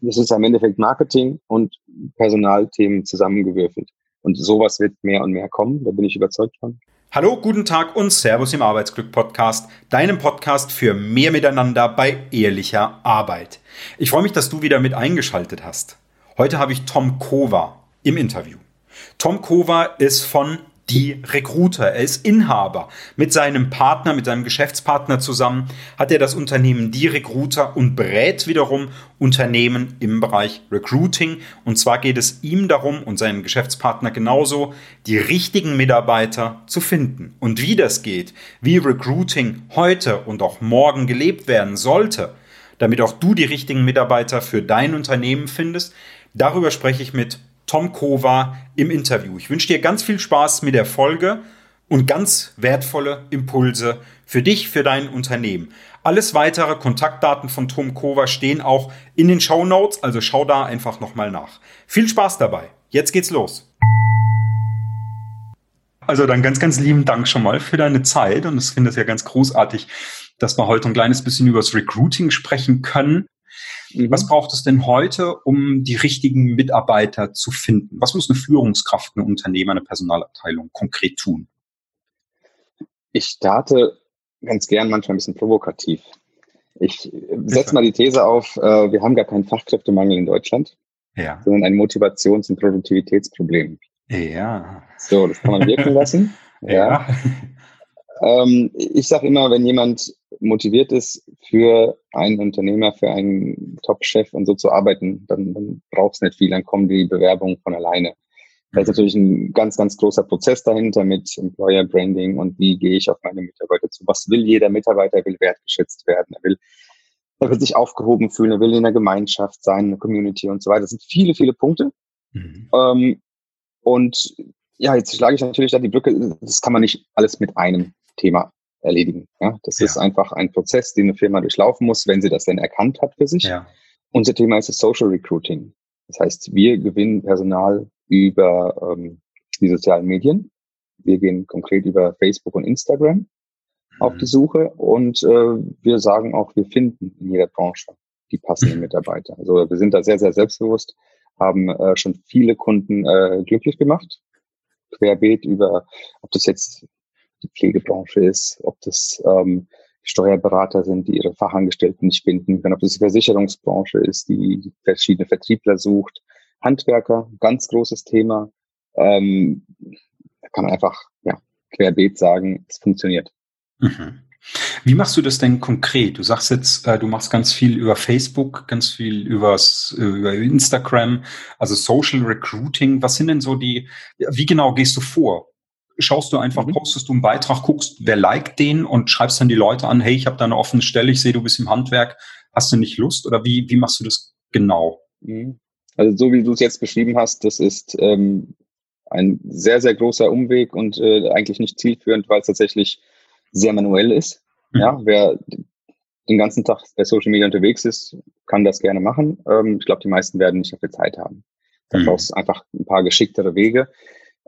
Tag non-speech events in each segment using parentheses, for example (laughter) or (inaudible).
Das ist am Endeffekt Marketing und Personalthemen zusammengewürfelt. Und sowas wird mehr und mehr kommen, da bin ich überzeugt von. Hallo, guten Tag und Servus im Arbeitsglück Podcast, deinem Podcast für mehr Miteinander bei ehrlicher Arbeit. Ich freue mich, dass du wieder mit eingeschaltet hast. Heute habe ich Tom Kova im Interview. Tom Kova ist von die Recruiter. Er ist Inhaber. Mit seinem Partner, mit seinem Geschäftspartner zusammen hat er das Unternehmen Die Recruiter und berät wiederum Unternehmen im Bereich Recruiting. Und zwar geht es ihm darum und seinem Geschäftspartner genauso, die richtigen Mitarbeiter zu finden. Und wie das geht, wie Recruiting heute und auch morgen gelebt werden sollte, damit auch du die richtigen Mitarbeiter für dein Unternehmen findest, darüber spreche ich mit Tom Kova im Interview. Ich wünsche dir ganz viel Spaß mit der Folge und ganz wertvolle Impulse für dich, für dein Unternehmen. Alles weitere Kontaktdaten von Tom Kova stehen auch in den Show Notes, also schau da einfach nochmal nach. Viel Spaß dabei. Jetzt geht's los. Also dann ganz, ganz lieben Dank schon mal für deine Zeit und ich finde es ja ganz großartig, dass wir heute ein kleines bisschen über das Recruiting sprechen können. Mhm. Was braucht es denn heute, um die richtigen Mitarbeiter zu finden? Was muss eine Führungskraft, ein Unternehmer, eine Personalabteilung konkret tun? Ich starte ganz gern manchmal ein bisschen provokativ. Ich setze mal die These auf, äh, wir haben gar keinen Fachkräftemangel in Deutschland, ja. sondern ein Motivations- und Produktivitätsproblem. Ja. So, das kann man wirken lassen. (laughs) ja. ja. Ähm, ich sage immer, wenn jemand motiviert ist, für einen Unternehmer, für einen Top-Chef und so zu arbeiten, dann, dann braucht es nicht viel, dann kommen die Bewerbungen von alleine. Da ist mhm. natürlich ein ganz, ganz großer Prozess dahinter mit Employer Branding und wie gehe ich auf meine Mitarbeiter zu. Was will jeder Mitarbeiter? Er will wertgeschätzt werden. Er will, er will sich aufgehoben fühlen. Er will in der Gemeinschaft sein, in der Community und so weiter. Das sind viele, viele Punkte. Mhm. Ähm, und ja, jetzt schlage ich natürlich da die Brücke. Das kann man nicht alles mit einem Thema erledigen. Ja, das ja. ist einfach ein Prozess, den eine Firma durchlaufen muss, wenn sie das denn erkannt hat für sich. Ja. Unser Thema ist das Social Recruiting. Das heißt, wir gewinnen Personal über ähm, die sozialen Medien. Wir gehen konkret über Facebook und Instagram mhm. auf die Suche und äh, wir sagen auch, wir finden in jeder Branche die passenden (laughs) Mitarbeiter. Also wir sind da sehr, sehr selbstbewusst, haben äh, schon viele Kunden äh, glücklich gemacht, querbeet über, ob das jetzt die Pflegebranche ist, ob das ähm, Steuerberater sind, die ihre Fachangestellten nicht finden können, ob das die Versicherungsbranche ist, die verschiedene Vertriebler sucht, Handwerker, ganz großes Thema. Ähm, da kann man einfach ja, querbeet sagen, es funktioniert. Mhm. Wie machst du das denn konkret? Du sagst jetzt, äh, du machst ganz viel über Facebook, ganz viel übers, über Instagram, also Social Recruiting. Was sind denn so die, wie genau gehst du vor? Schaust du einfach, mhm. postest du einen Beitrag, guckst, wer liked den und schreibst dann die Leute an, hey, ich habe da eine offene Stelle, ich sehe, du bist im Handwerk, hast du nicht Lust? Oder wie, wie machst du das genau? Mhm. Also so wie du es jetzt beschrieben hast, das ist ähm, ein sehr, sehr großer Umweg und äh, eigentlich nicht zielführend, weil es tatsächlich sehr manuell ist. Mhm. Ja, wer den ganzen Tag bei Social Media unterwegs ist, kann das gerne machen. Ähm, ich glaube, die meisten werden nicht dafür Zeit haben. Da mhm. brauchst du einfach ein paar geschicktere Wege.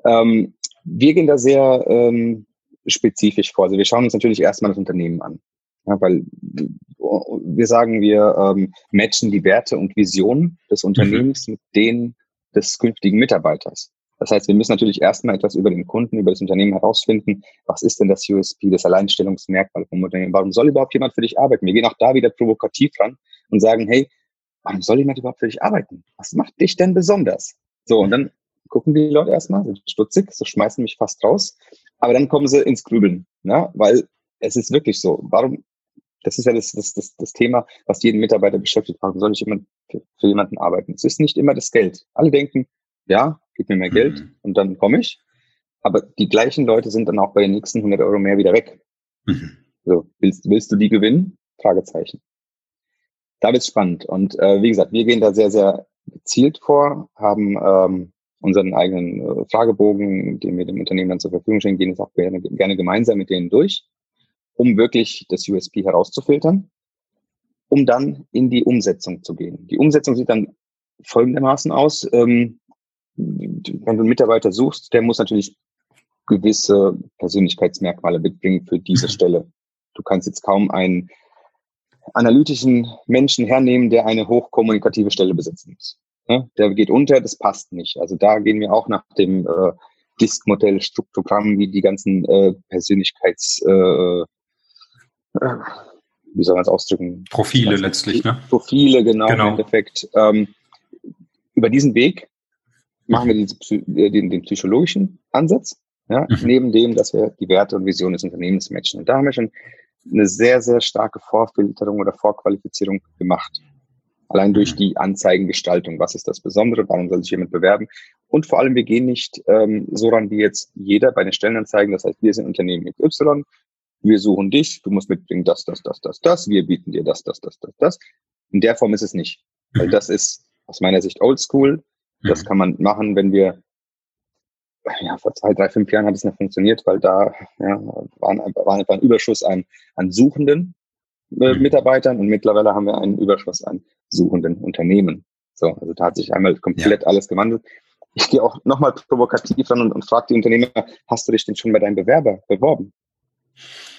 Ähm, wir gehen da sehr ähm, spezifisch vor. Also wir schauen uns natürlich erstmal das Unternehmen an. Ja, weil wir sagen, wir ähm, matchen die Werte und Visionen des Unternehmens mhm. mit denen des künftigen Mitarbeiters. Das heißt, wir müssen natürlich erstmal etwas über den Kunden, über das Unternehmen herausfinden. Was ist denn das USP, das Alleinstellungsmerkmal vom Unternehmen? Warum soll überhaupt jemand für dich arbeiten? Wir gehen auch da wieder provokativ ran und sagen, hey, warum soll jemand überhaupt für dich arbeiten? Was macht dich denn besonders? So, und dann gucken die Leute erstmal, sind stutzig, so schmeißen mich fast raus. Aber dann kommen sie ins Grübeln, ne? weil es ist wirklich so. Warum, das ist ja das, das, das, das Thema, was jeden Mitarbeiter beschäftigt. Warum soll ich immer für, für jemanden arbeiten? Es ist nicht immer das Geld. Alle denken, ja, gib mir mehr Geld mhm. und dann komme ich. Aber die gleichen Leute sind dann auch bei den nächsten 100 Euro mehr wieder weg. Mhm. So, willst, willst du die gewinnen? Fragezeichen. Da wird's spannend. Und äh, wie gesagt, wir gehen da sehr, sehr gezielt vor, haben ähm, unseren eigenen äh, Fragebogen, den wir dem Unternehmen dann zur Verfügung stellen, gehen es auch gerne, gerne gemeinsam mit denen durch, um wirklich das USP herauszufiltern, um dann in die Umsetzung zu gehen. Die Umsetzung sieht dann folgendermaßen aus. Ähm, wenn du einen Mitarbeiter suchst, der muss natürlich gewisse Persönlichkeitsmerkmale mitbringen für diese. (laughs) Stelle. Du kannst jetzt kaum einen analytischen Menschen hernehmen, der eine hochkommunikative Stelle besetzen muss. Ja, der geht unter, das passt nicht. Also da gehen wir auch nach dem äh, Disk-Modell, Struktogramm, wie die ganzen äh, Persönlichkeits, äh, äh, wie soll man es ausdrücken? Profile letztlich, ne? Profile, genau, genau. im Endeffekt. Ähm, über diesen Weg machen wir den, den, den psychologischen Ansatz, ja, mhm. neben dem, dass wir die Werte und Vision des Unternehmens matchen. Und da haben wir schon eine sehr, sehr starke Vorfilterung oder Vorqualifizierung gemacht. Allein durch mhm. die Anzeigengestaltung. Was ist das Besondere? Warum soll sich jemand bewerben? Und vor allem, wir gehen nicht ähm, so ran wie jetzt jeder bei den Stellenanzeigen. Das heißt, wir sind Unternehmen XY. Wir suchen dich. Du musst mitbringen das, das, das, das, das. Wir bieten dir das, das, das, das, das. In der Form ist es nicht. Weil mhm. das ist aus meiner Sicht oldschool. Das mhm. kann man machen, wenn wir ja, vor zwei, drei, fünf Jahren hat es noch funktioniert, weil da ja, waren, war einfach ein Überschuss an, an suchenden äh, mhm. Mitarbeitern und mittlerweile haben wir einen Überschuss an suchenden Unternehmen. So, also da hat sich einmal komplett ja. alles gewandelt. Ich gehe auch nochmal provokativ ran und, und frage die Unternehmer, hast du dich denn schon bei deinem Bewerber beworben?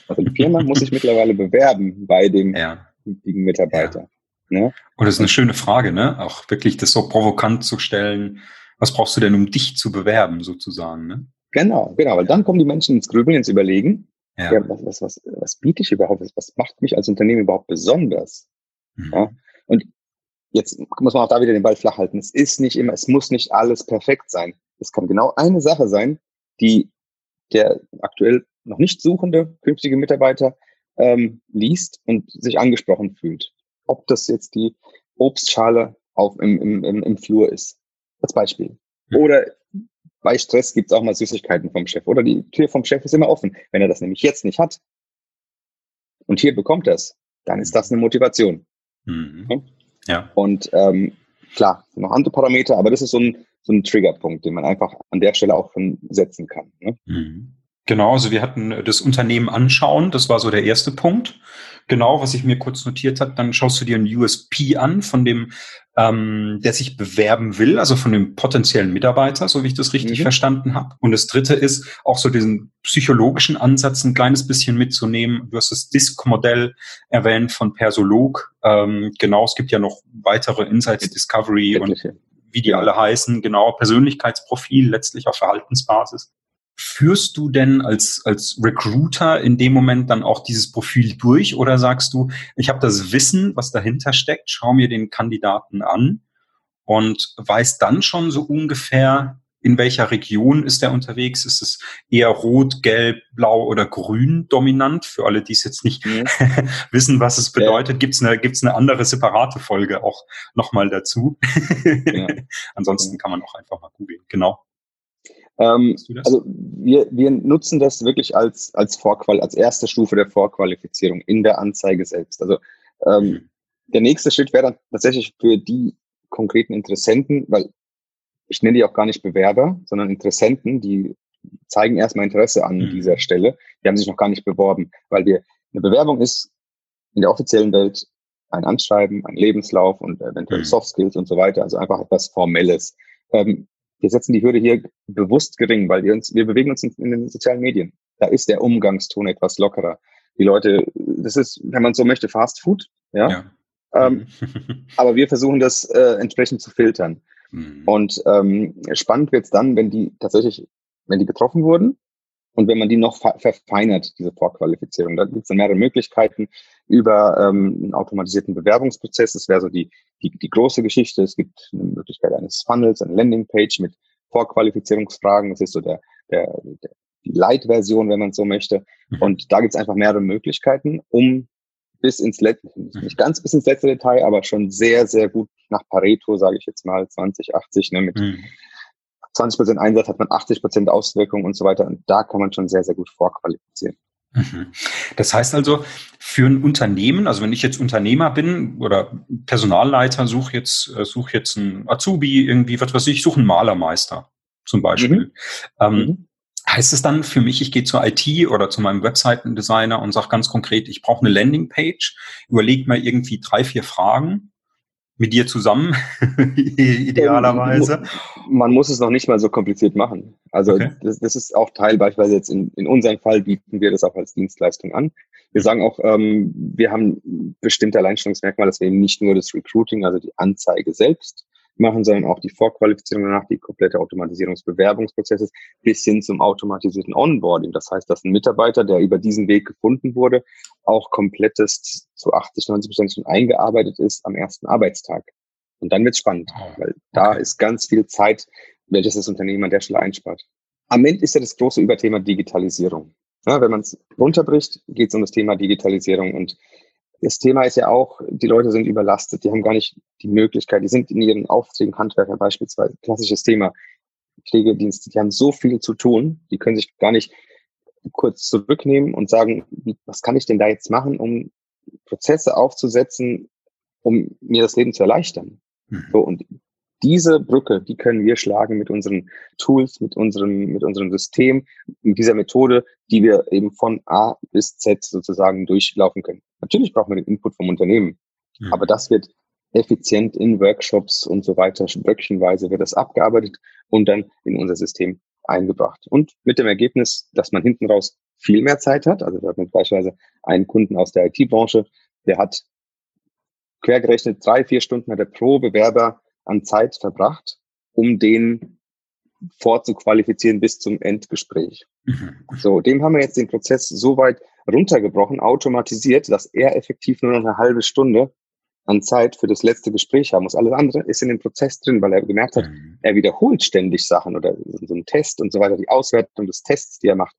Also die Firma muss sich mittlerweile bewerben bei dem ja. Mitarbeiter. Ja. Ne? Und das ist eine schöne Frage, ne? Auch wirklich das so provokant zu stellen. Was brauchst du denn, um dich zu bewerben, sozusagen, ne? Genau, genau, weil dann kommen die Menschen ins Grübeln, ins Überlegen. Ja. ja was, was, was, was biete ich überhaupt? Was macht mich als Unternehmen überhaupt besonders? Mhm. Ja? Und jetzt muss man auch da wieder den Ball flach halten. Es ist nicht immer, es muss nicht alles perfekt sein. Es kann genau eine Sache sein, die der aktuell noch nicht suchende künftige Mitarbeiter ähm, liest und sich angesprochen fühlt. Ob das jetzt die Obstschale auf, im, im, im, im Flur ist, als Beispiel. Mhm. Oder bei Stress gibt es auch mal Süßigkeiten vom Chef. Oder die Tür vom Chef ist immer offen. Wenn er das nämlich jetzt nicht hat und hier bekommt er es, dann ist das eine Motivation. Mhm. Ja. Und ähm, klar, noch andere Parameter, aber das ist so ein, so ein Triggerpunkt, den man einfach an der Stelle auch schon setzen kann. Ne? Mhm. Genau, also wir hatten das Unternehmen anschauen, das war so der erste Punkt. Genau, was ich mir kurz notiert habe, dann schaust du dir einen USP an von dem, ähm, der sich bewerben will, also von dem potenziellen Mitarbeiter, so wie ich das richtig mhm. verstanden habe. Und das dritte ist auch so diesen psychologischen Ansatz ein kleines bisschen mitzunehmen. Du hast das DISC-Modell erwähnt von Persolog. Ähm, genau, es gibt ja noch weitere Insights Discovery und wie die alle heißen. Genau, Persönlichkeitsprofil letztlich auf Verhaltensbasis. Führst du denn als, als Recruiter in dem Moment dann auch dieses Profil durch oder sagst du, ich habe das Wissen, was dahinter steckt, schau mir den Kandidaten an und weiß dann schon so ungefähr, in welcher Region ist er unterwegs? Ist es eher rot, gelb, blau oder grün dominant? Für alle, die es jetzt nicht mhm. (laughs) wissen, was es bedeutet, ja. gibt's eine, gibt's eine andere separate Folge auch nochmal dazu. ja. (laughs) Ansonsten kann man auch einfach mal googeln. Genau. Ähm, also wir, wir nutzen das wirklich als, als Vorqual, als erste Stufe der Vorqualifizierung in der Anzeige selbst. Also ähm, mhm. der nächste Schritt wäre dann tatsächlich für die konkreten Interessenten, weil ich nenne die auch gar nicht Bewerber, sondern Interessenten, die zeigen erstmal Interesse an mhm. dieser Stelle. Die haben sich noch gar nicht beworben, weil wir eine Bewerbung ist in der offiziellen Welt ein Anschreiben, ein Lebenslauf und eventuell mhm. Soft Skills und so weiter, also einfach etwas Formelles. Ähm, wir setzen die Hürde hier bewusst gering, weil wir uns, wir bewegen uns in, in den sozialen Medien. Da ist der Umgangston etwas lockerer. Die Leute, das ist, wenn man so möchte, Fast Food, ja. ja. Ähm, (laughs) aber wir versuchen das äh, entsprechend zu filtern. Mhm. Und ähm, spannend wird's dann, wenn die tatsächlich, wenn die getroffen wurden und wenn man die noch verfeinert, diese Vorqualifizierung. Da gibt es dann mehrere Möglichkeiten über ähm, einen automatisierten Bewerbungsprozess. Das wäre so die, die, die große Geschichte. Es gibt eine Möglichkeit eines Funnels, eine Landingpage mit Vorqualifizierungsfragen. Das ist so der, der, der die Light-Version, wenn man so möchte. Mhm. Und da gibt es einfach mehrere Möglichkeiten, um bis ins letzte, nicht ganz bis ins letzte Detail, aber schon sehr, sehr gut nach Pareto, sage ich jetzt mal, 20, 80, ne, mit mhm. 20 Prozent Einsatz hat man 80 Prozent Auswirkungen und so weiter. Und da kann man schon sehr, sehr gut vorqualifizieren. Mhm. Das heißt also, für ein Unternehmen, also wenn ich jetzt Unternehmer bin oder Personalleiter, suche jetzt, äh, suche jetzt einen Azubi, irgendwie, was weiß ich, suche einen Malermeister zum Beispiel. Mhm. Ähm, mhm. Heißt es dann für mich, ich gehe zur IT oder zu meinem Webseitendesigner und sage ganz konkret, ich brauche eine Landingpage, überlege mir irgendwie drei, vier Fragen mit dir zusammen, (laughs) idealerweise? Man muss es noch nicht mal so kompliziert machen. Also okay. das, das, ist auch Teil, beispielsweise jetzt in, in unserem Fall bieten wir das auch als Dienstleistung an. Wir sagen auch, ähm, wir haben bestimmte Alleinstellungsmerkmale, dass wir eben nicht nur das Recruiting, also die Anzeige selbst machen, sondern auch die Vorqualifizierung danach, die komplette Automatisierung des Bewerbungsprozesses bis hin zum automatisierten Onboarding. Das heißt, dass ein Mitarbeiter, der über diesen Weg gefunden wurde, auch komplettes zu 80, 90 Prozent schon eingearbeitet ist am ersten Arbeitstag. Und dann wird es spannend, weil da ist ganz viel Zeit, welches das Unternehmen an der Stelle einspart. Am Ende ist ja das große Überthema Digitalisierung. Ja, wenn man es runterbricht, geht es um das Thema Digitalisierung und das Thema ist ja auch, die Leute sind überlastet, die haben gar nicht die Möglichkeit, die sind in ihren Aufträgen Handwerker beispielsweise, klassisches Thema, Pflegedienste, die haben so viel zu tun, die können sich gar nicht kurz zurücknehmen und sagen, was kann ich denn da jetzt machen, um Prozesse aufzusetzen, um mir das Leben zu erleichtern. Mhm. So, und diese Brücke, die können wir schlagen mit unseren Tools, mit unserem, mit unserem System, mit dieser Methode, die wir eben von A bis Z sozusagen durchlaufen können. Natürlich brauchen wir den Input vom Unternehmen, mhm. aber das wird effizient in Workshops und so weiter, blöckchenweise wird das abgearbeitet und dann in unser System eingebracht. Und mit dem Ergebnis, dass man hinten raus viel mehr Zeit hat. Also wir haben beispielsweise einen Kunden aus der IT-Branche, der hat quergerechnet drei, vier Stunden hat er pro Bewerber an Zeit verbracht, um den vorzuqualifizieren bis zum Endgespräch. Mhm. So, dem haben wir jetzt den Prozess so weit runtergebrochen, automatisiert, dass er effektiv nur noch eine halbe Stunde an Zeit für das letzte Gespräch haben muss. Alles andere ist in dem Prozess drin, weil er gemerkt hat, mhm. er wiederholt ständig Sachen oder so ein Test und so weiter, die Auswertung des Tests, die er macht.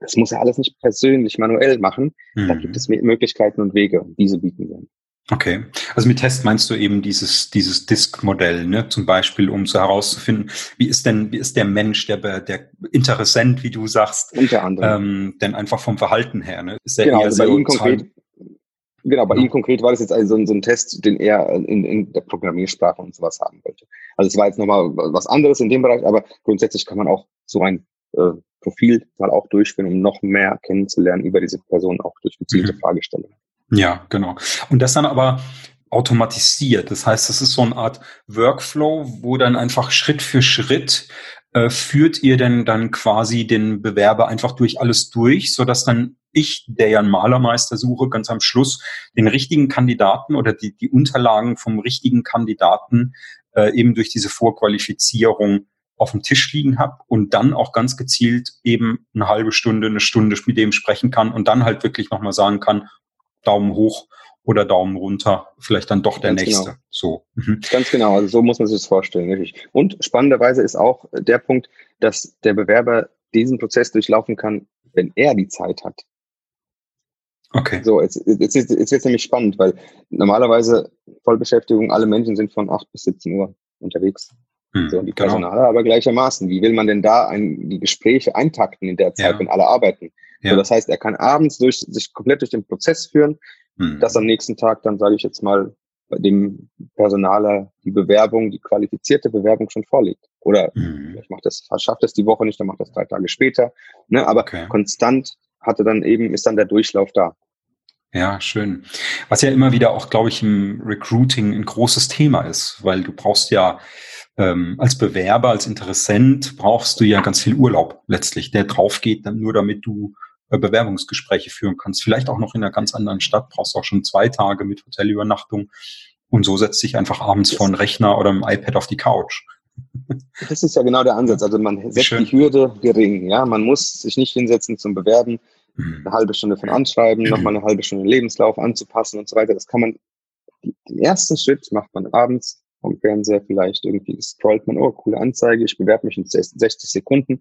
Das muss er alles nicht persönlich manuell machen. Mhm. Da gibt es Möglichkeiten und Wege, diese bieten wir. Okay, also mit Test meinst du eben dieses dieses Disk-Modell, ne? Zum Beispiel, um so herauszufinden, wie ist denn wie ist der Mensch, der der Interessent, wie du sagst, unter anderem, ähm, denn einfach vom Verhalten her, ne? Ist der genau, eher also bei ihm konkret, genau, bei ja. ihm konkret war das jetzt also so ein, so ein Test, den er in, in der Programmiersprache und sowas haben wollte. Also es war jetzt nochmal was anderes in dem Bereich, aber grundsätzlich kann man auch so ein äh, Profil mal auch durchführen, um noch mehr kennenzulernen über diese Person, auch durch gezielte mhm. Fragestellungen. Ja, genau. Und das dann aber automatisiert. Das heißt, das ist so eine Art Workflow, wo dann einfach Schritt für Schritt äh, führt ihr denn dann quasi den Bewerber einfach durch alles durch, so dass dann ich, der ja einen Malermeister suche, ganz am Schluss den richtigen Kandidaten oder die, die Unterlagen vom richtigen Kandidaten äh, eben durch diese Vorqualifizierung auf dem Tisch liegen habe und dann auch ganz gezielt eben eine halbe Stunde, eine Stunde mit dem sprechen kann und dann halt wirklich nochmal sagen kann, Daumen hoch oder Daumen runter, vielleicht dann doch der Ganz nächste. Genau. So. Mhm. Ganz genau, also so muss man sich das vorstellen. Richtig. Und spannenderweise ist auch der Punkt, dass der Bewerber diesen Prozess durchlaufen kann, wenn er die Zeit hat. Okay. So, jetzt, jetzt, jetzt, jetzt wird es nämlich spannend, weil normalerweise Vollbeschäftigung, alle Menschen sind von 8 bis 17 Uhr unterwegs. Hm, so, die Personale genau. aber gleichermaßen. Wie will man denn da ein, die Gespräche eintakten in der Zeit, ja. wenn alle arbeiten? Ja. So, das heißt, er kann abends durch, sich komplett durch den Prozess führen, hm. dass am nächsten Tag dann, sage ich jetzt mal, bei dem Personaler die Bewerbung, die qualifizierte Bewerbung schon vorliegt. Oder hm. ich mache das, schafft es die Woche nicht, dann macht das drei Tage später. Ne? Aber okay. konstant hatte dann eben, ist dann der Durchlauf da. Ja, schön. Was ja immer wieder auch, glaube ich, im Recruiting ein großes Thema ist, weil du brauchst ja ähm, als Bewerber, als Interessent brauchst du ja ganz viel Urlaub letztlich, der drauf geht, dann nur damit du Bewerbungsgespräche führen kannst. Vielleicht auch noch in einer ganz anderen Stadt, brauchst auch schon zwei Tage mit Hotelübernachtung. Und so setzt sich einfach abends vor einen Rechner oder ein iPad auf die Couch. (laughs) Das ist ja genau der Ansatz. Also man setzt Schön. die Hürde gering. Ja, man muss sich nicht hinsetzen zum Bewerben, mhm. eine halbe Stunde von Anschreiben, nochmal eine halbe Stunde Lebenslauf anzupassen und so weiter. Das kann man, den ersten Schritt macht man abends vom Fernseher vielleicht irgendwie scrollt man, oh, coole Anzeige, ich bewerbe mich in 60 Sekunden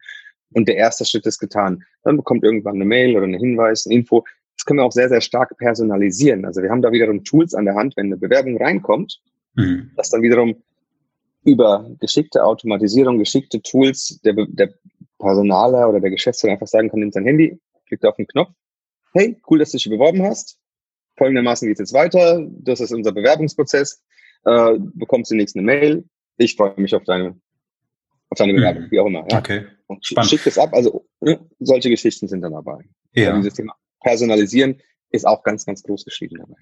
und der erste Schritt ist getan. Dann bekommt irgendwann eine Mail oder eine Hinweis, eine Info. Das können wir auch sehr, sehr stark personalisieren. Also wir haben da wiederum Tools an der Hand, wenn eine Bewerbung reinkommt, mhm. dass dann wiederum über geschickte Automatisierung, geschickte Tools der, der Personaler oder der Geschäftsführer einfach sagen kann, nimmt sein Handy, klickt auf den Knopf, hey, cool, dass du dich beworben hast. Folgendermaßen geht es jetzt weiter. Das ist unser Bewerbungsprozess äh, bekommst du nächste eine Mail. Ich freue mich auf deine, auf deine Bewerbung, mhm. wie auch immer. Ja. Okay. Und schick es ab. Also ne, solche Geschichten sind dann dabei. Ja. Also dieses Thema Personalisieren ist auch ganz, ganz groß geschrieben dabei.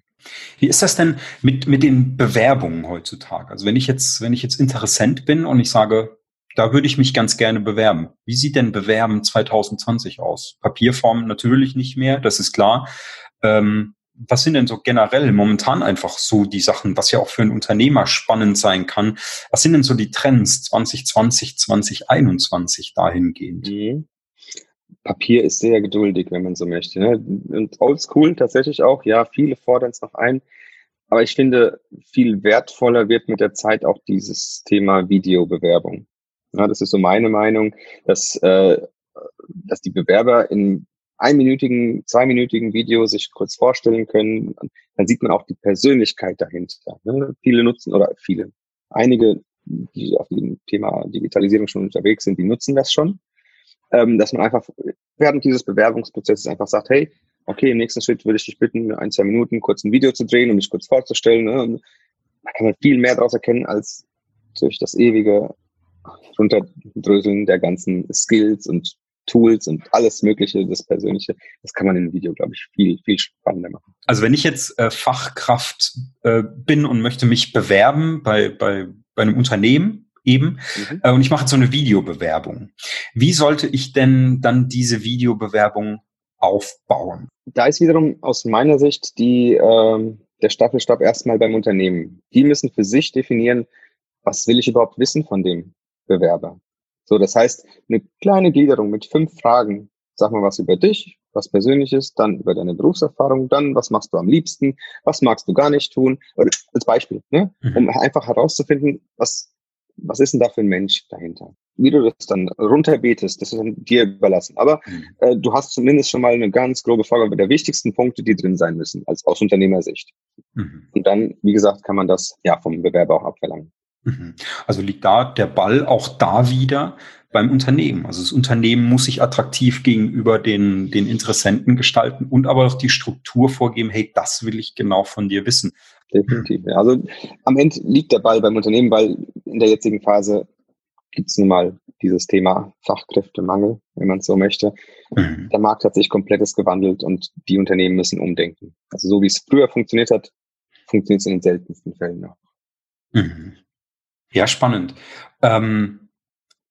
Wie ist das denn mit, mit den Bewerbungen heutzutage? Also wenn ich jetzt, wenn ich jetzt Interessent bin und ich sage, da würde ich mich ganz gerne bewerben. Wie sieht denn Bewerben 2020 aus? Papierform natürlich nicht mehr, das ist klar. Ähm, was sind denn so generell momentan einfach so die Sachen, was ja auch für einen Unternehmer spannend sein kann? Was sind denn so die Trends 2020, 2021 dahingehend? Mhm. Papier ist sehr geduldig, wenn man so möchte. Ne? Und oldschool tatsächlich auch, ja, viele fordern es noch ein. Aber ich finde, viel wertvoller wird mit der Zeit auch dieses Thema Videobewerbung. Ja, das ist so meine Meinung, dass, äh, dass die Bewerber in einminütigen, zweiminütigen Video sich kurz vorstellen können. Dann sieht man auch die Persönlichkeit dahinter. Ne? Viele nutzen oder viele, einige, die auf dem Thema Digitalisierung schon unterwegs sind, die nutzen das schon. Ähm, dass man einfach während dieses Bewerbungsprozesses einfach sagt, hey, okay, im nächsten Schritt würde ich dich bitten, ein, zwei Minuten kurz ein Video zu drehen, um mich kurz vorzustellen. Ne? Und da kann man viel mehr daraus erkennen als durch das ewige Runterdröseln der ganzen Skills und Tools und alles Mögliche, das Persönliche, das kann man in einem Video, glaube ich, viel, viel spannender machen. Also wenn ich jetzt äh, Fachkraft äh, bin und möchte mich bewerben bei, bei, bei einem Unternehmen eben mhm. äh, und ich mache jetzt so eine Videobewerbung, wie sollte ich denn dann diese Videobewerbung aufbauen? Da ist wiederum aus meiner Sicht die, äh, der Staffelstab erstmal beim Unternehmen. Die müssen für sich definieren, was will ich überhaupt wissen von dem Bewerber? So, das heißt, eine kleine Gliederung mit fünf Fragen. Sag mal was über dich, was Persönliches, dann über deine Berufserfahrung, dann was machst du am liebsten, was magst du gar nicht tun, oder als Beispiel, ne? Mhm. um einfach herauszufinden, was, was ist denn da für ein Mensch dahinter. Wie du das dann runterbetest, das ist dir überlassen. Aber mhm. äh, du hast zumindest schon mal eine ganz grobe Vorgabe der wichtigsten Punkte, die drin sein müssen, als aus Unternehmersicht. Mhm. Und dann, wie gesagt, kann man das ja vom Bewerber auch abverlangen. Mhm. Also liegt da der Ball auch da wieder beim Unternehmen. Also das Unternehmen muss sich attraktiv gegenüber den, den Interessenten gestalten und aber auch die Struktur vorgeben, hey, das will ich genau von dir wissen. Definitiv. Also am Ende liegt der Ball beim Unternehmen, weil in der jetzigen Phase gibt es nun mal dieses Thema Fachkräftemangel, wenn man es so möchte. Mhm. Der Markt hat sich komplettes gewandelt und die Unternehmen müssen umdenken. Also so wie es früher funktioniert hat, funktioniert es in den seltensten Fällen noch. Mhm. Ja, spannend. Ähm,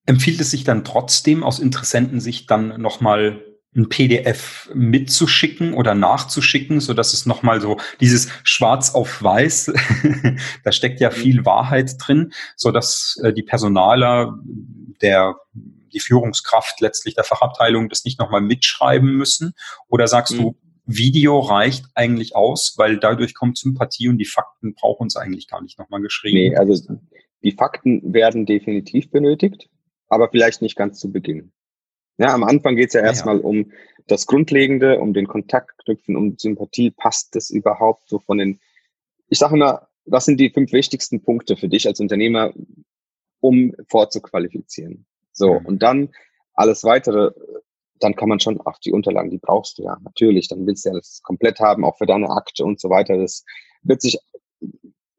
empfiehlt es sich dann trotzdem aus Interessentensicht dann nochmal ein PDF mitzuschicken oder nachzuschicken, so dass es nochmal so dieses Schwarz auf Weiß, (laughs) da steckt ja viel Wahrheit drin, so dass äh, die Personaler, der die Führungskraft letztlich der Fachabteilung das nicht nochmal mitschreiben müssen? Oder sagst mhm. du, Video reicht eigentlich aus, weil dadurch kommt Sympathie und die Fakten brauchen uns eigentlich gar nicht nochmal geschrieben? Nee, also die Fakten werden definitiv benötigt, aber vielleicht nicht ganz zu Beginn. Ja, am Anfang geht es ja erstmal ja. um das Grundlegende, um den Kontakt knüpfen, um Sympathie. Passt das überhaupt so von den, ich sage immer, was sind die fünf wichtigsten Punkte für dich als Unternehmer, um vorzuqualifizieren? So, mhm. und dann alles weitere, dann kann man schon, ach, die Unterlagen, die brauchst du ja, natürlich, dann willst du ja das komplett haben, auch für deine Akte und so weiter. Das wird sich,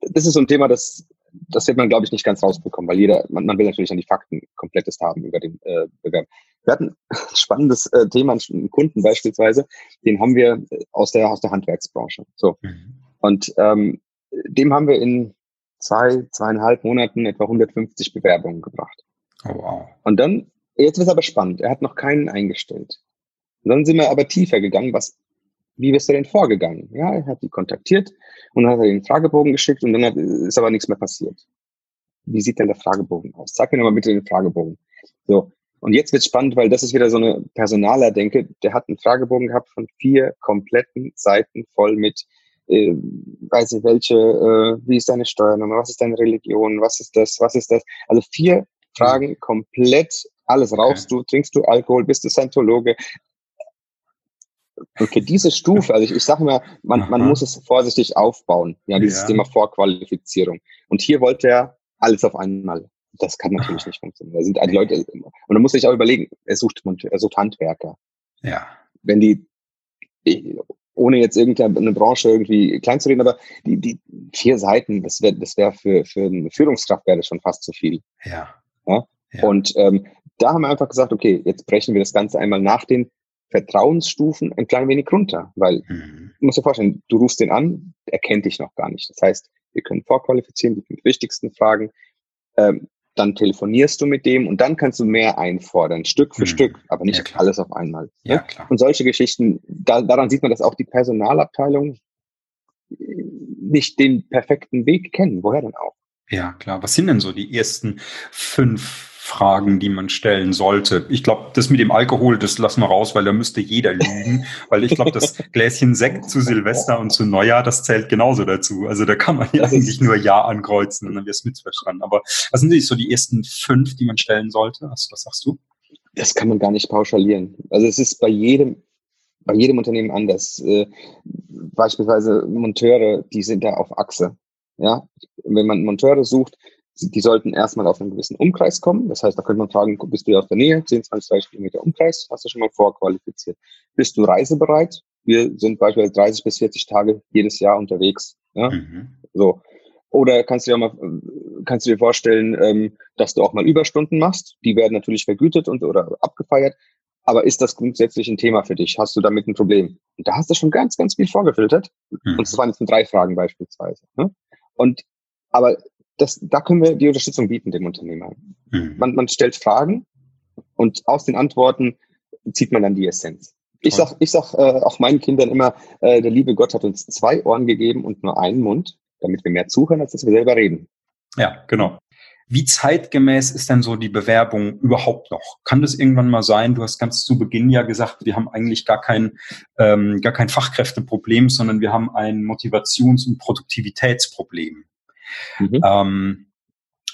das ist so ein Thema, das das wird man, glaube ich, nicht ganz rausbekommen, weil jeder, man, man will natürlich dann die Fakten komplettes haben über den äh, Bewerb. Wir hatten (laughs) ein spannendes äh, Thema, einen Kunden beispielsweise, den haben wir aus der, aus der Handwerksbranche. So. Mhm. Und ähm, dem haben wir in zwei, zweieinhalb Monaten etwa 150 Bewerbungen gebracht. Oh, wow. Und dann, jetzt wird es aber spannend, er hat noch keinen eingestellt. Und dann sind wir aber tiefer gegangen, was wie bist du denn vorgegangen? Ja, er hat die kontaktiert und dann hat er den Fragebogen geschickt und dann hat, ist aber nichts mehr passiert. Wie sieht denn der Fragebogen aus? Sag mir mal bitte den Fragebogen. So. Und jetzt wird spannend, weil das ist wieder so eine Personaler-Denke. Der hat einen Fragebogen gehabt von vier kompletten Seiten voll mit, äh, weiß ich welche, äh, wie ist deine Steuernummer, was ist deine Religion, was ist das, was ist das? Also vier Fragen komplett alles raus. Okay. Du trinkst du Alkohol, bist du Scientologe, und für diese Stufe, also ich, ich sage mal, man, man muss es vorsichtig aufbauen, ja, dieses ja. Thema Vorqualifizierung. Und hier wollte er alles auf einmal. Das kann natürlich nicht funktionieren. Da sind halt Leute, und da muss ich auch überlegen, er sucht, er sucht Handwerker. Ja. Wenn die, ohne jetzt irgendeine Branche irgendwie klein zu reden, aber die, die vier Seiten, das wäre das wäre für, für eine Führungskraft wäre das schon fast zu viel. Ja. ja? ja. Und ähm, da haben wir einfach gesagt, okay, jetzt brechen wir das Ganze einmal nach den Vertrauensstufen ein klein wenig runter, weil mhm. du musst dir vorstellen, du rufst den an, er kennt dich noch gar nicht. Das heißt, wir können vorqualifizieren, die wichtigsten Fragen. Ähm, dann telefonierst du mit dem und dann kannst du mehr einfordern, Stück für mhm. Stück, aber nicht ja, alles auf einmal. Ne? Ja, klar. Und solche Geschichten, da, daran sieht man, dass auch die Personalabteilung nicht den perfekten Weg kennen. Woher denn auch? Ja, klar. Was sind denn so die ersten fünf Fragen, die man stellen sollte. Ich glaube, das mit dem Alkohol, das lassen wir raus, weil da müsste jeder lügen. weil ich glaube, das (laughs) Gläschen Sekt zu Silvester und zu Neujahr, das zählt genauso dazu. Also da kann man ja eigentlich nur Ja ankreuzen und dann wird es missverstanden. Aber was sind so die ersten fünf, die man stellen sollte? Was, was sagst du? Das kann man gar nicht pauschalieren. Also es ist bei jedem, bei jedem Unternehmen anders. Äh, beispielsweise Monteure, die sind da auf Achse. Ja, wenn man Monteure sucht, die sollten erstmal auf einen gewissen Umkreis kommen. Das heißt, da könnte man fragen, bist du aus der Nähe, 10, 20, 30 Kilometer Umkreis, hast du schon mal vorqualifiziert. Bist du reisebereit? Wir sind beispielsweise 30 bis 40 Tage jedes Jahr unterwegs. Ja? Mhm. So. Oder kannst du dir auch mal, kannst du dir vorstellen, ähm, dass du auch mal Überstunden machst? Die werden natürlich vergütet und oder abgefeiert. Aber ist das grundsätzlich ein Thema für dich? Hast du damit ein Problem? Und da hast du schon ganz, ganz viel vorgefiltert. Mhm. Und das waren jetzt drei Fragen beispielsweise. Ne? Und aber das, da können wir die Unterstützung bieten dem Unternehmer. Mhm. Man, man stellt Fragen und aus den Antworten zieht man dann die Essenz. Ich sag, ich sag äh, auch meinen Kindern immer, äh, der liebe Gott hat uns zwei Ohren gegeben und nur einen Mund, damit wir mehr zuhören, als dass wir selber reden. Ja, genau. Wie zeitgemäß ist denn so die Bewerbung überhaupt noch? Kann das irgendwann mal sein? Du hast ganz zu Beginn ja gesagt, wir haben eigentlich gar kein, ähm, gar kein Fachkräfteproblem, sondern wir haben ein Motivations- und Produktivitätsproblem. Mhm. Ähm,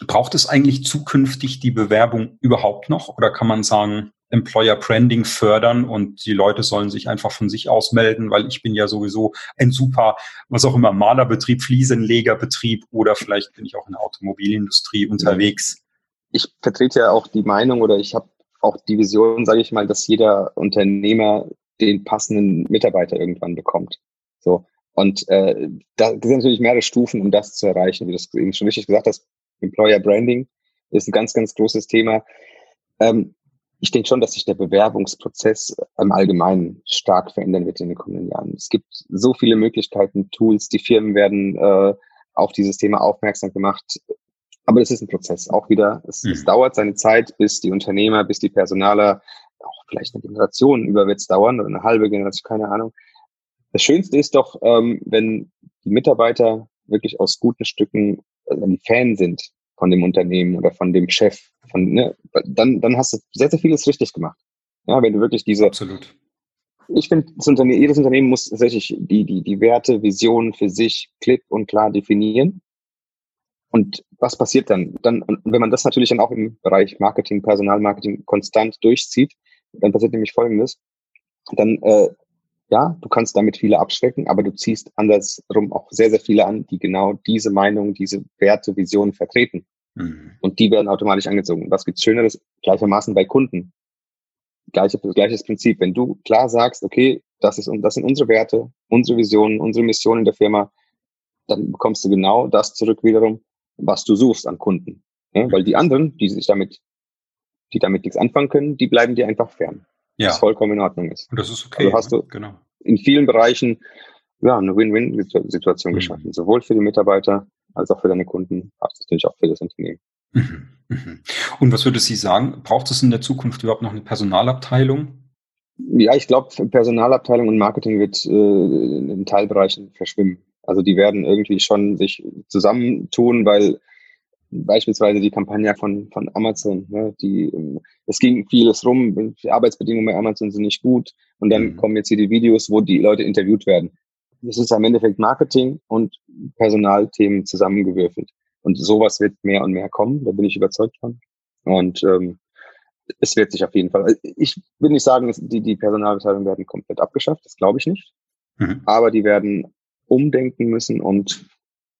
braucht es eigentlich zukünftig die Bewerbung überhaupt noch oder kann man sagen, Employer Branding fördern und die Leute sollen sich einfach von sich aus melden, weil ich bin ja sowieso ein super, was auch immer, Malerbetrieb, Fliesenlegerbetrieb oder vielleicht bin ich auch in der Automobilindustrie unterwegs. Ich vertrete ja auch die Meinung oder ich habe auch die Vision, sage ich mal, dass jeder Unternehmer den passenden Mitarbeiter irgendwann bekommt. So. Und äh, da sind natürlich mehrere Stufen, um das zu erreichen. Wie du es eben schon richtig gesagt hast, Employer Branding ist ein ganz, ganz großes Thema. Ähm, ich denke schon, dass sich der Bewerbungsprozess im Allgemeinen stark verändern wird in den kommenden Jahren. Es gibt so viele Möglichkeiten, Tools, die Firmen werden äh, auf dieses Thema aufmerksam gemacht. Aber es ist ein Prozess. Auch wieder, es, mhm. es dauert seine Zeit, bis die Unternehmer, bis die Personaler, auch vielleicht eine Generation über wird es dauern oder eine halbe Generation, keine Ahnung, das Schönste ist doch, ähm, wenn die Mitarbeiter wirklich aus guten Stücken, also wenn die Fan sind von dem Unternehmen oder von dem Chef, von, ne, dann, dann hast du sehr, sehr vieles richtig gemacht. Ja, wenn du wirklich diese. Absolut. Ich finde, jedes Unternehmen muss tatsächlich die, die, die Werte, Visionen für sich klipp und klar definieren. Und was passiert dann? Dann, wenn man das natürlich dann auch im Bereich Marketing, Personalmarketing konstant durchzieht, dann passiert nämlich Folgendes. Dann äh, ja, du kannst damit viele abschrecken, aber du ziehst andersrum auch sehr, sehr viele an, die genau diese Meinung, diese Werte, Visionen vertreten. Mhm. Und die werden automatisch angezogen. Was gibt's Schöneres? Gleichermaßen bei Kunden. Gleiche, gleiches Prinzip. Wenn du klar sagst, okay, das ist, das sind unsere Werte, unsere Visionen, unsere Mission in der Firma, dann bekommst du genau das zurück wiederum, was du suchst an Kunden. Ja, weil die anderen, die sich damit, die damit nichts anfangen können, die bleiben dir einfach fern ja. was vollkommen in Ordnung ist. Und das ist okay. Also hast du genau. in vielen Bereichen ja, eine Win-Win-Situation mhm. geschaffen, sowohl für die Mitarbeiter als auch für deine Kunden, als natürlich auch für das Unternehmen. Mhm. Mhm. Und was würde Sie sagen, braucht es in der Zukunft überhaupt noch eine Personalabteilung? Ja, ich glaube, Personalabteilung und Marketing wird äh, in Teilbereichen verschwimmen. Also die werden irgendwie schon sich zusammentun, weil beispielsweise die Kampagne von, von Amazon, ne, die, ähm, es ging vieles rum, die Arbeitsbedingungen bei Amazon sind nicht gut und dann mhm. kommen jetzt hier die Videos, wo die Leute interviewt werden. Das ist am Endeffekt Marketing und Personalthemen zusammengewürfelt. Und sowas wird mehr und mehr kommen, da bin ich überzeugt von. Und ähm, es wird sich auf jeden Fall, also ich will nicht sagen, die, die Personalabteilungen werden komplett abgeschafft, das glaube ich nicht. Mhm. Aber die werden umdenken müssen und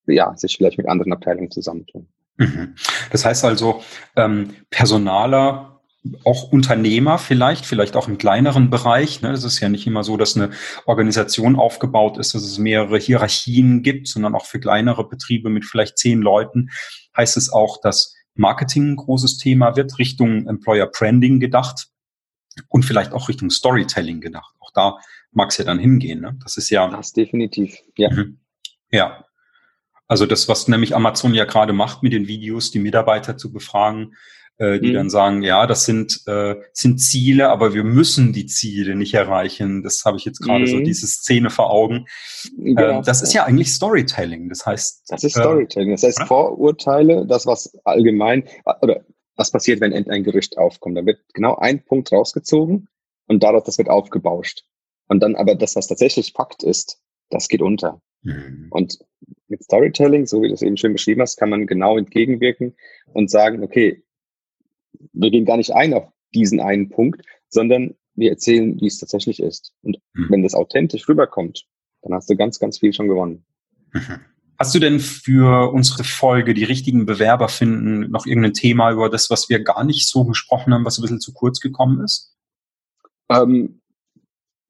ja, sich vielleicht mit anderen Abteilungen zusammentun. Mhm. Das heißt also, ähm, Personaler, auch Unternehmer vielleicht, vielleicht auch im kleineren Bereich. Ne? Es ist ja nicht immer so, dass eine Organisation aufgebaut ist, dass es mehrere Hierarchien gibt, sondern auch für kleinere Betriebe mit vielleicht zehn Leuten heißt es auch, dass Marketing ein großes Thema wird, Richtung Employer Branding gedacht. und vielleicht auch Richtung Storytelling gedacht. Auch da mag es ja dann hingehen. Ne? Das ist ja. Das definitiv, ja. Mhm. Ja. Also das, was nämlich Amazon ja gerade macht mit den Videos, die Mitarbeiter zu befragen, äh, die mhm. dann sagen, ja, das sind, äh, sind Ziele, aber wir müssen die Ziele nicht erreichen. Das habe ich jetzt gerade mhm. so diese Szene vor Augen. Genau. Äh, das ist ja eigentlich Storytelling. Das heißt. Das ist Storytelling. Das heißt, oder? Vorurteile, das, was allgemein, oder was passiert, wenn ein Gerücht aufkommt. Da wird genau ein Punkt rausgezogen und daraus, das wird aufgebauscht. Und dann aber das, was tatsächlich Fakt ist, das geht unter. Mhm. Und mit Storytelling, so wie du es eben schön beschrieben hast, kann man genau entgegenwirken und sagen, okay, wir gehen gar nicht ein auf diesen einen Punkt, sondern wir erzählen, wie es tatsächlich ist. Und mhm. wenn das authentisch rüberkommt, dann hast du ganz, ganz viel schon gewonnen. Mhm. Hast du denn für unsere Folge die richtigen Bewerber finden noch irgendein Thema über das, was wir gar nicht so gesprochen haben, was ein bisschen zu kurz gekommen ist? Ähm,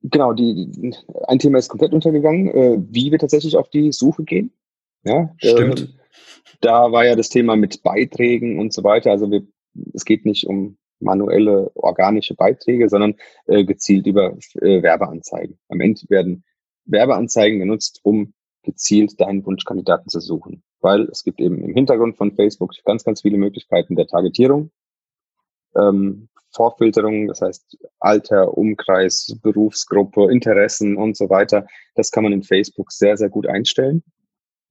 genau, die, ein Thema ist komplett untergegangen, äh, wie wir tatsächlich auf die Suche gehen. Ja, Stimmt. Äh, da war ja das Thema mit Beiträgen und so weiter. Also wir es geht nicht um manuelle, organische Beiträge, sondern äh, gezielt über äh, Werbeanzeigen. Am Ende werden Werbeanzeigen genutzt, um gezielt deinen Wunschkandidaten zu suchen. Weil es gibt eben im Hintergrund von Facebook ganz, ganz viele Möglichkeiten der Targetierung, ähm, Vorfilterung, das heißt Alter, Umkreis, Berufsgruppe, Interessen und so weiter. Das kann man in Facebook sehr, sehr gut einstellen.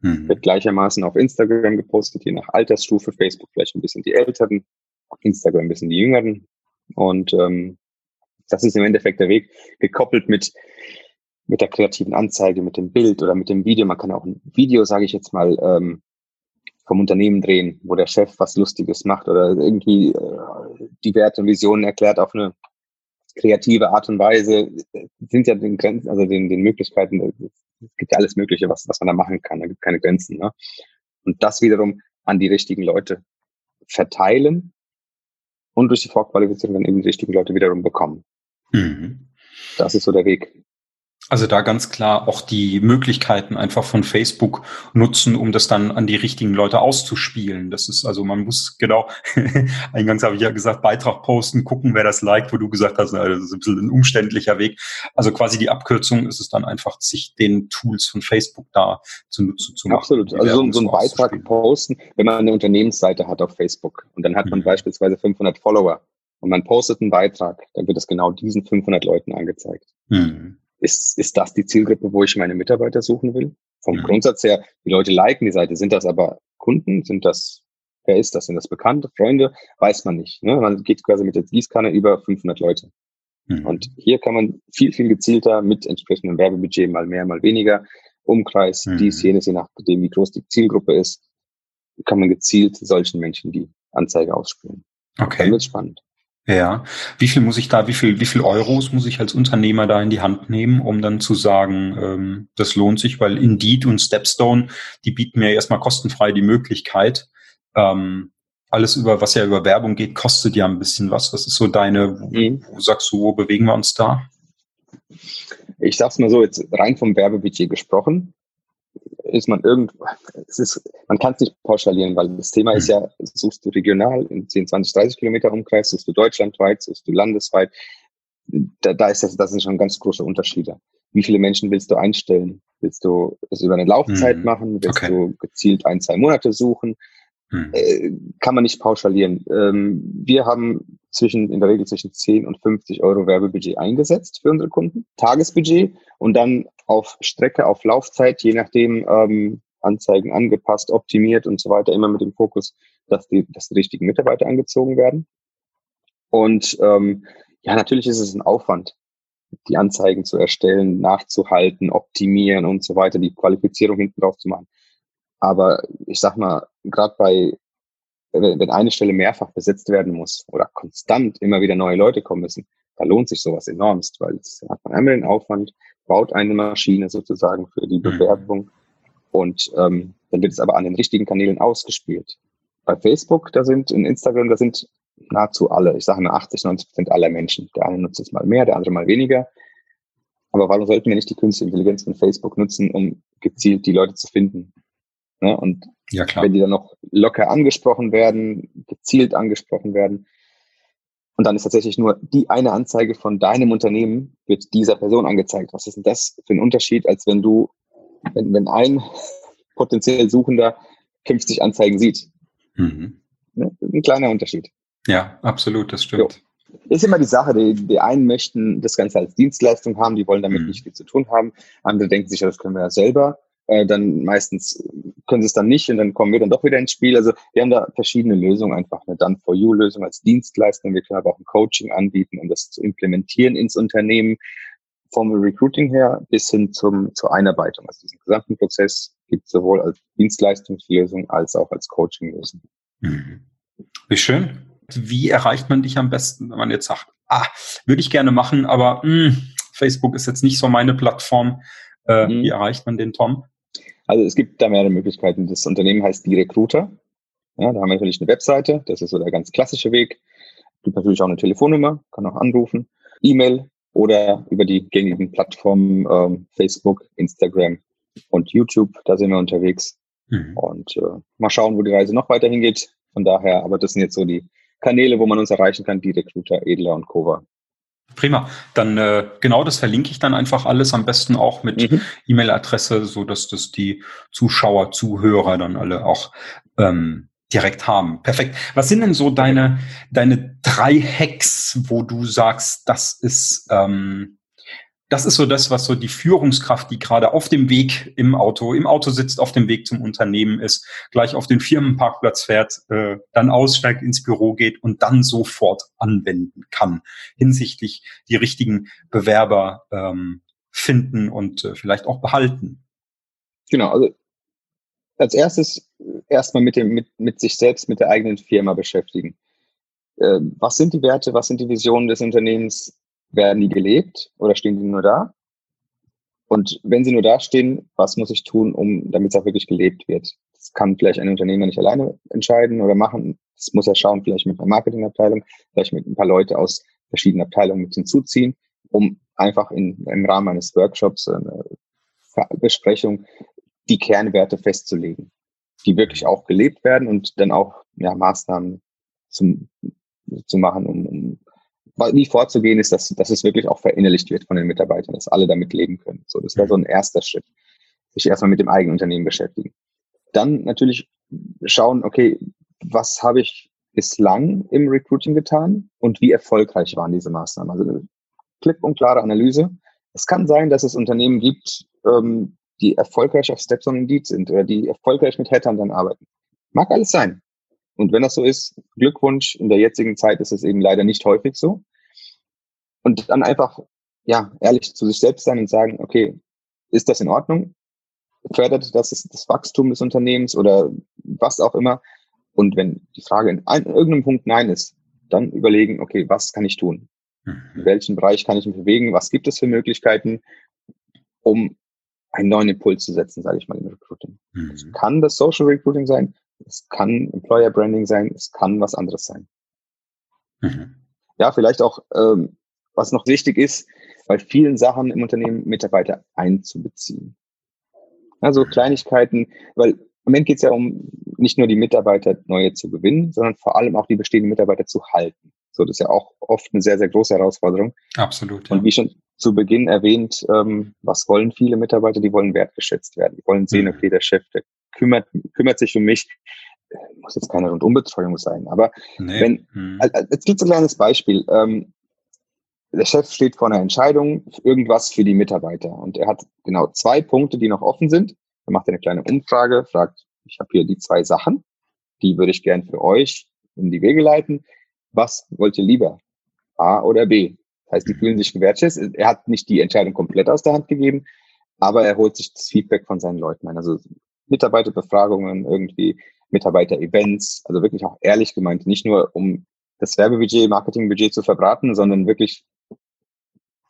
Mhm. Wird gleichermaßen auf Instagram gepostet, je nach Altersstufe. Facebook vielleicht ein bisschen die Älteren, Instagram ein bisschen die Jüngeren. Und ähm, das ist im Endeffekt der Weg, gekoppelt mit, mit der kreativen Anzeige, mit dem Bild oder mit dem Video. Man kann auch ein Video, sage ich jetzt mal, ähm, vom Unternehmen drehen, wo der Chef was Lustiges macht oder irgendwie äh, die Werte und Visionen erklärt auf eine kreative Art und Weise. Sind ja den Grenzen, also den, den Möglichkeiten, es gibt ja alles Mögliche, was, was man da machen kann. Da gibt keine Grenzen. Ne? Und das wiederum an die richtigen Leute verteilen und durch die Vorqualifizierung dann eben die richtigen Leute wiederum bekommen. Mhm. Das ist so der Weg. Also da ganz klar auch die Möglichkeiten einfach von Facebook nutzen, um das dann an die richtigen Leute auszuspielen. Das ist also, man muss genau, (laughs) eingangs habe ich ja gesagt, Beitrag posten, gucken, wer das liked, wo du gesagt hast, das ist ein bisschen ein umständlicher Weg. Also quasi die Abkürzung ist es dann einfach, sich den Tools von Facebook da zu nutzen zu machen. Absolut. Also so, so einen Beitrag posten, wenn man eine Unternehmensseite hat auf Facebook und dann hat man mhm. beispielsweise 500 Follower und man postet einen Beitrag, dann wird es genau diesen 500 Leuten angezeigt. Mhm ist, ist das die Zielgruppe, wo ich meine Mitarbeiter suchen will? Vom mhm. Grundsatz her, die Leute liken die Seite. Sind das aber Kunden? Sind das, wer ist das? Sind das Bekannte, Freunde? Weiß man nicht. Ne? Man geht quasi mit der Gießkanne über 500 Leute. Mhm. Und hier kann man viel, viel gezielter mit entsprechendem Werbebudget mal mehr, mal weniger, Umkreis, mhm. dies, jenes, je nachdem, wie groß die Zielgruppe ist, kann man gezielt solchen Menschen die Anzeige ausspielen. Okay. Dann wird spannend. Ja. Wie viel muss ich da, wie viel, wie viel Euros muss ich als Unternehmer da in die Hand nehmen, um dann zu sagen, ähm, das lohnt sich, weil Indeed und Stepstone, die bieten mir erstmal kostenfrei die Möglichkeit. Ähm, alles über, was ja über Werbung geht, kostet ja ein bisschen was. Was ist so deine, mhm. wo sagst du, wo bewegen wir uns da? Ich sag's mal so, jetzt rein vom Werbebudget gesprochen ist man irgend, es ist, man kann es nicht pauschalieren, weil das Thema ist hm. ja, suchst du regional in 10, 20, 30 Kilometer Umkreis, suchst du deutschlandweit, suchst du landesweit. Da, da ist das, das sind schon ganz große Unterschiede. Wie viele Menschen willst du einstellen? Willst du es über eine Laufzeit mhm. machen? Willst okay. du gezielt ein, zwei Monate suchen? Mhm. Äh, kann man nicht pauschalieren. Ähm, wir haben zwischen, in der Regel zwischen 10 und 50 Euro Werbebudget eingesetzt für unsere Kunden. Tagesbudget und dann auf Strecke, auf Laufzeit, je nachdem, ähm, Anzeigen angepasst, optimiert und so weiter, immer mit dem Fokus, dass die, dass die richtigen Mitarbeiter angezogen werden. Und ähm, ja, natürlich ist es ein Aufwand, die Anzeigen zu erstellen, nachzuhalten, optimieren und so weiter, die Qualifizierung hinten drauf zu machen. Aber ich sag mal, gerade bei, wenn eine Stelle mehrfach besetzt werden muss oder konstant immer wieder neue Leute kommen müssen, da lohnt sich sowas enormst, weil es hat man einmal den Aufwand, baut eine Maschine sozusagen für die mhm. Bewerbung und ähm, dann wird es aber an den richtigen Kanälen ausgespielt. Bei Facebook, da sind, in Instagram, da sind nahezu alle, ich sage mal 80, 90 Prozent aller Menschen. Der eine nutzt es mal mehr, der andere mal weniger. Aber warum sollten wir nicht die künstliche Intelligenz von Facebook nutzen, um gezielt die Leute zu finden? Ne? Und ja, klar. wenn die dann noch locker angesprochen werden, gezielt angesprochen werden, Und dann ist tatsächlich nur die eine Anzeige von deinem Unternehmen wird dieser Person angezeigt. Was ist denn das für ein Unterschied, als wenn du, wenn, wenn ein (laughs) potenziell Suchender 50 Anzeigen sieht? Mhm. Ne? Ein kleiner Unterschied. Ja, absolut, das stimmt. Jo. Ist immer die Sache, die, die einen möchten das Ganze als Dienstleistung haben, die wollen damit mhm. nicht viel zu tun haben. Andere denken sich, das können wir ja selber. Äh, dann meistens können sie es dann nicht und dann kommen wir dann doch wieder ins Spiel. Also wir haben da verschiedene Lösungen, einfach eine Done-for-You-Lösung als Dienstleistung. Wir können aber auch ein Coaching anbieten, um das zu implementieren ins Unternehmen vom Recruiting her bis hin zum, zur Einarbeitung. Also diesen gesamten Prozess gibt es sowohl als Dienstleistungslösung als auch als Coaching-Lösung. Mhm. Wie schön. Wie erreicht man dich am besten, wenn man jetzt sagt, ah, würde ich gerne machen, aber mh, hm, Facebook ist jetzt nicht so meine Plattform. Äh, mhm. Wie erreicht man den Tom? Also es gibt da mehrere Möglichkeiten. Das Unternehmen heißt Die Recruiter. Ja, da haben wir natürlich eine Webseite. Das ist so der ganz klassische Weg. Es gibt natürlich auch eine Telefonnummer, kann auch anrufen. E-Mail oder über die gängigen Plattformen ähm, Facebook, Instagram und YouTube. Da sind wir unterwegs. Mhm. Und äh, mal schauen, wo die Reise noch weiter hingeht. Von daher, aber das sind jetzt so die Kanäle, wo man uns erreichen kann, die Recruiter, Edler und Kova. Prima. Dann äh, genau das verlinke ich dann einfach alles, am besten auch mit mhm. E-Mail-Adresse, so dass das die Zuschauer, Zuhörer dann alle auch ähm, direkt haben. Perfekt. Was sind denn so deine deine drei Hacks, wo du sagst, das ist ähm, das ist so das, was so die Führungskraft, die gerade auf dem Weg im Auto, im Auto sitzt, auf dem Weg zum Unternehmen ist, gleich auf den Firmenparkplatz fährt, äh, dann aussteigt, ins Büro geht und dann sofort anwenden kann hinsichtlich die richtigen Bewerber ähm, finden und äh, vielleicht auch behalten. Genau, also als erstes erstmal mit dem mit, mit sich selbst, mit der eigenen Firma beschäftigen. Äh, was sind die Werte, was sind die Visionen des Unternehmens? Werden die gelebt oder stehen die nur da? Und wenn sie nur da stehen, was muss ich tun, um, damit es auch wirklich gelebt wird? Das kann vielleicht ein Unternehmer nicht alleine entscheiden oder machen. Das muss er schauen, vielleicht mit einer Marketingabteilung, vielleicht mit ein paar Leute aus verschiedenen Abteilungen mit hinzuziehen, um einfach in, im Rahmen eines Workshops, eine Besprechung, die Kernwerte festzulegen, die wirklich auch gelebt werden und dann auch ja, Maßnahmen zum, zu machen, um, um wie vorzugehen ist, dass, dass es wirklich auch verinnerlicht wird von den Mitarbeitern, dass alle damit leben können. So, das wäre so ein erster Schritt. Sich erstmal mit dem eigenen Unternehmen beschäftigen. Dann natürlich schauen, okay, was habe ich bislang im Recruiting getan und wie erfolgreich waren diese Maßnahmen? Also eine klipp und klare Analyse. Es kann sein, dass es Unternehmen gibt, ähm, die erfolgreich auf Steps on Indeed sind oder die erfolgreich mit Headhuntern arbeiten. Mag alles sein. Und wenn das so ist, Glückwunsch. In der jetzigen Zeit ist es eben leider nicht häufig so. Und dann einfach, ja, ehrlich zu sich selbst sein und sagen, okay, ist das in Ordnung? Fördert das das Wachstum des Unternehmens oder was auch immer? Und wenn die Frage in, ein, in irgendeinem Punkt Nein ist, dann überlegen, okay, was kann ich tun? In mhm. welchem Bereich kann ich mich bewegen? Was gibt es für Möglichkeiten, um einen neuen Impuls zu setzen, sage ich mal, im Recruiting? Mhm. kann das Social Recruiting sein, es kann Employer Branding sein, es kann was anderes sein. Mhm. Ja, vielleicht auch, ähm, was noch wichtig ist, bei vielen Sachen im Unternehmen Mitarbeiter einzubeziehen. Also Kleinigkeiten, weil im Moment geht es ja um nicht nur die Mitarbeiter neue zu gewinnen, sondern vor allem auch die bestehenden Mitarbeiter zu halten. So, das ist ja auch oft eine sehr, sehr große Herausforderung. Absolut. Ja. Und wie schon zu Beginn erwähnt, ähm, was wollen viele Mitarbeiter? Die wollen wertgeschätzt werden. Die wollen sehen, mhm. okay, der Chef, der kümmert, kümmert sich um mich. Äh, muss jetzt keine Rundumbetreuung sein, aber nee. wenn, hm. jetzt gibt es ein kleines Beispiel. Ähm, der Chef steht vor einer Entscheidung, irgendwas für die Mitarbeiter und er hat genau zwei Punkte, die noch offen sind. Er macht eine kleine Umfrage, fragt, ich habe hier die zwei Sachen, die würde ich gern für euch in die Wege leiten. Was wollt ihr lieber? A oder B? Das heißt, die fühlen sich gewertschätzt. Er hat nicht die Entscheidung komplett aus der Hand gegeben, aber er holt sich das Feedback von seinen Leuten ein. Also Mitarbeiterbefragungen, irgendwie Mitarbeiter-Events, also wirklich auch ehrlich gemeint, nicht nur um das Werbebudget, Marketingbudget zu verbraten, sondern wirklich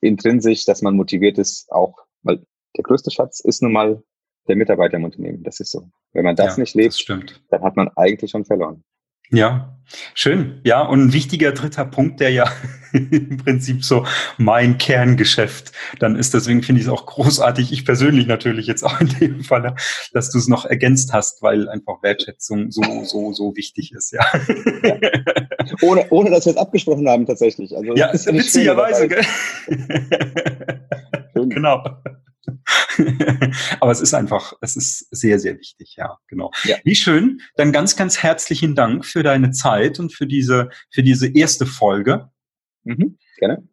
intrinsisch, dass man motiviert ist, auch, weil der größte Schatz ist nun mal der Mitarbeiter im Unternehmen. Das ist so. Wenn man das ja, nicht lebt, das dann hat man eigentlich schon verloren. Ja, schön. Ja, und ein wichtiger dritter Punkt, der ja (laughs) im Prinzip so mein Kerngeschäft dann ist. Deswegen finde ich es auch großartig, ich persönlich natürlich jetzt auch in dem Falle, dass du es noch ergänzt hast, weil einfach Wertschätzung so, so, so wichtig ist, ja. ja. Ohne, ohne dass wir es abgesprochen haben tatsächlich. Also, ja, witzigerweise, gell? (laughs) genau. (laughs) Aber es ist einfach, es ist sehr, sehr wichtig, ja, genau. Ja. Wie schön. Dann ganz, ganz herzlichen Dank für deine Zeit und für diese, für diese erste Folge. Mhm, gerne.